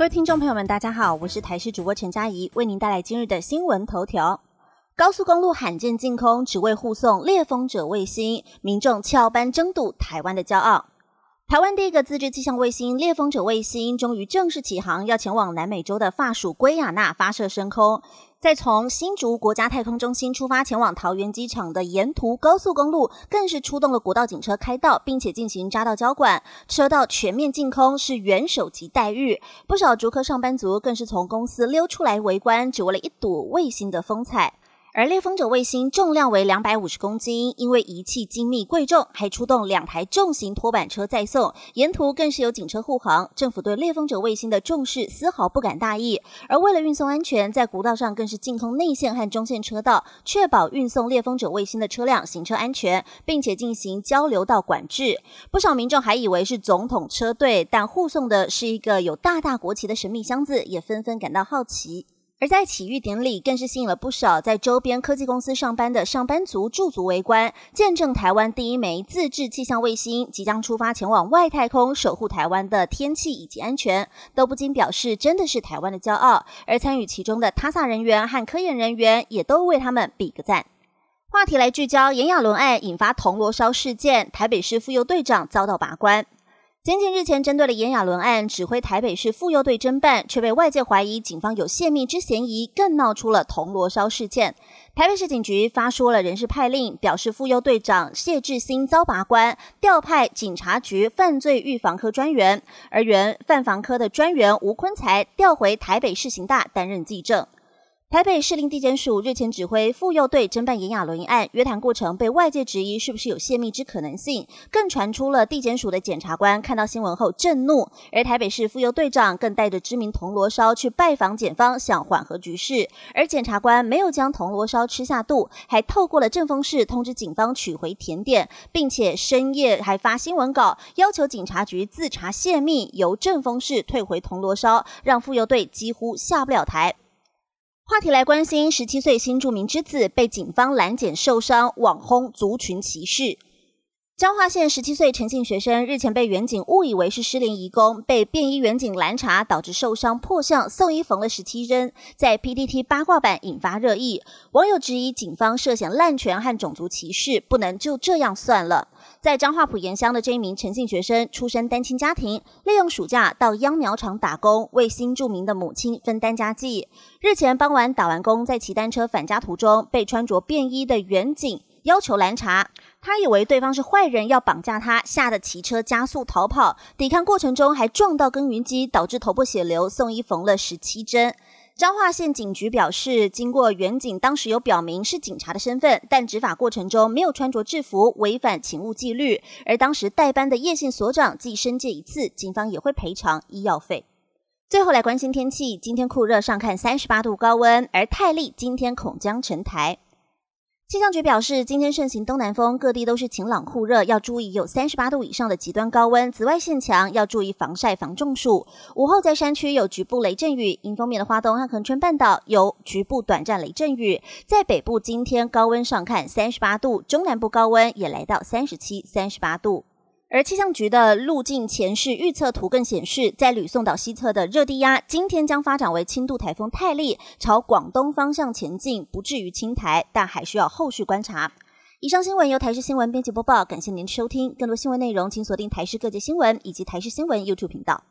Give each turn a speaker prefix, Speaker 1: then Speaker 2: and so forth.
Speaker 1: 各位听众朋友们，大家好，我是台视主播陈佳怡，为您带来今日的新闻头条。高速公路罕见净空，只为护送猎风者卫星，民众翘班争睹台湾的骄傲。台湾第一个自制气象卫星猎风者卫星终于正式起航，要前往南美洲的法属圭亚那发射升空。在从新竹国家太空中心出发前往桃园机场的沿途高速公路，更是出动了国道警车开道，并且进行匝道交管，车道全面净空，是元首级待遇。不少竹科上班族更是从公司溜出来围观，只为了一睹卫星的风采。而猎风者卫星重量为两百五十公斤，因为仪器精密贵重，还出动两台重型拖板车载送，沿途更是有警车护航。政府对猎风者卫星的重视丝毫不敢大意，而为了运送安全，在国道上更是净空内线和中线车道，确保运送猎风者卫星的车辆行车安全，并且进行交流道管制。不少民众还以为是总统车队，但护送的是一个有大大国旗的神秘箱子，也纷纷感到好奇。而在启育典礼，更是吸引了不少在周边科技公司上班的上班族驻足围观，见证台湾第一枚自制气象卫星即将出发前往外太空，守护台湾的天气以及安全，都不禁表示真的是台湾的骄傲。而参与其中的塔萨人员和科研人员，也都为他们比个赞。话题来聚焦，炎亚纶案引发铜锣烧事件，台北市妇幼队长遭到拔关。仅仅日前针对了炎亚纶案，指挥台北市妇幼队侦办，却被外界怀疑警方有泄密之嫌疑，更闹出了铜锣烧事件。台北市警局发出了人事派令，表示妇幼队长谢志新遭拔关，调派警察局犯罪预防科专员，而原犯防科的专员吴坤才调回台北市刑大担任记证。台北市令地检署日前指挥妇幼队侦办炎亚纶一案，约谈过程被外界质疑是不是有泄密之可能性，更传出了地检署的检察官看到新闻后震怒，而台北市妇幼队长更带着知名铜锣烧去拜访检方，想缓和局势，而检察官没有将铜锣烧吃下肚，还透过了正风室通知警方取回甜点，并且深夜还发新闻稿要求警察局自查泄密，由正风室退回铜锣烧，让妇幼队几乎下不了台。话题来关心，十七岁新著名之子被警方拦检受伤，网轰族群歧视。彰化县十七岁陈姓学生日前被远警误以为是失联移工，被便衣远警拦查，导致受伤破相，送医缝了十七针，在 PTT 八卦版引发热议。网友质疑警方涉嫌滥权和种族歧视，不能就这样算了。在彰化埔盐乡的这一名陈姓学生，出身单亲家庭，利用暑假到秧苗场打工，为新著名的母亲分担家计。日前傍晚打完工，在骑单车返家途中，被穿着便衣的远警要求拦查。他以为对方是坏人，要绑架他，吓得骑车加速逃跑。抵抗过程中还撞到耕耘机，导致头破血流，送医缝了十七针。彰化县警局表示，经过远警当时有表明是警察的身份，但执法过程中没有穿着制服，违反勤务纪律。而当时代班的叶姓所长既申诫一次，警方也会赔偿医药费。最后来关心天气，今天酷热，上看三十八度高温，而泰利今天恐将成台。气象局表示，今天盛行东南风，各地都是晴朗酷热，要注意有三十八度以上的极端高温，紫外线强，要注意防晒防中暑。午后在山区有局部雷阵雨，迎风面的花东和恒春半岛有局部短暂雷阵雨。在北部，今天高温上看三十八度，中南部高温也来到三十七、三十八度。而气象局的路径前视预测图更显示，在吕宋岛西侧的热低压今天将发展为轻度台风泰利，朝广东方向前进，不至于侵台，但还需要后续观察。以上新闻由台视新闻编辑播报，感谢您的收听。更多新闻内容，请锁定台视各界新闻以及台视新闻 YouTube 频道。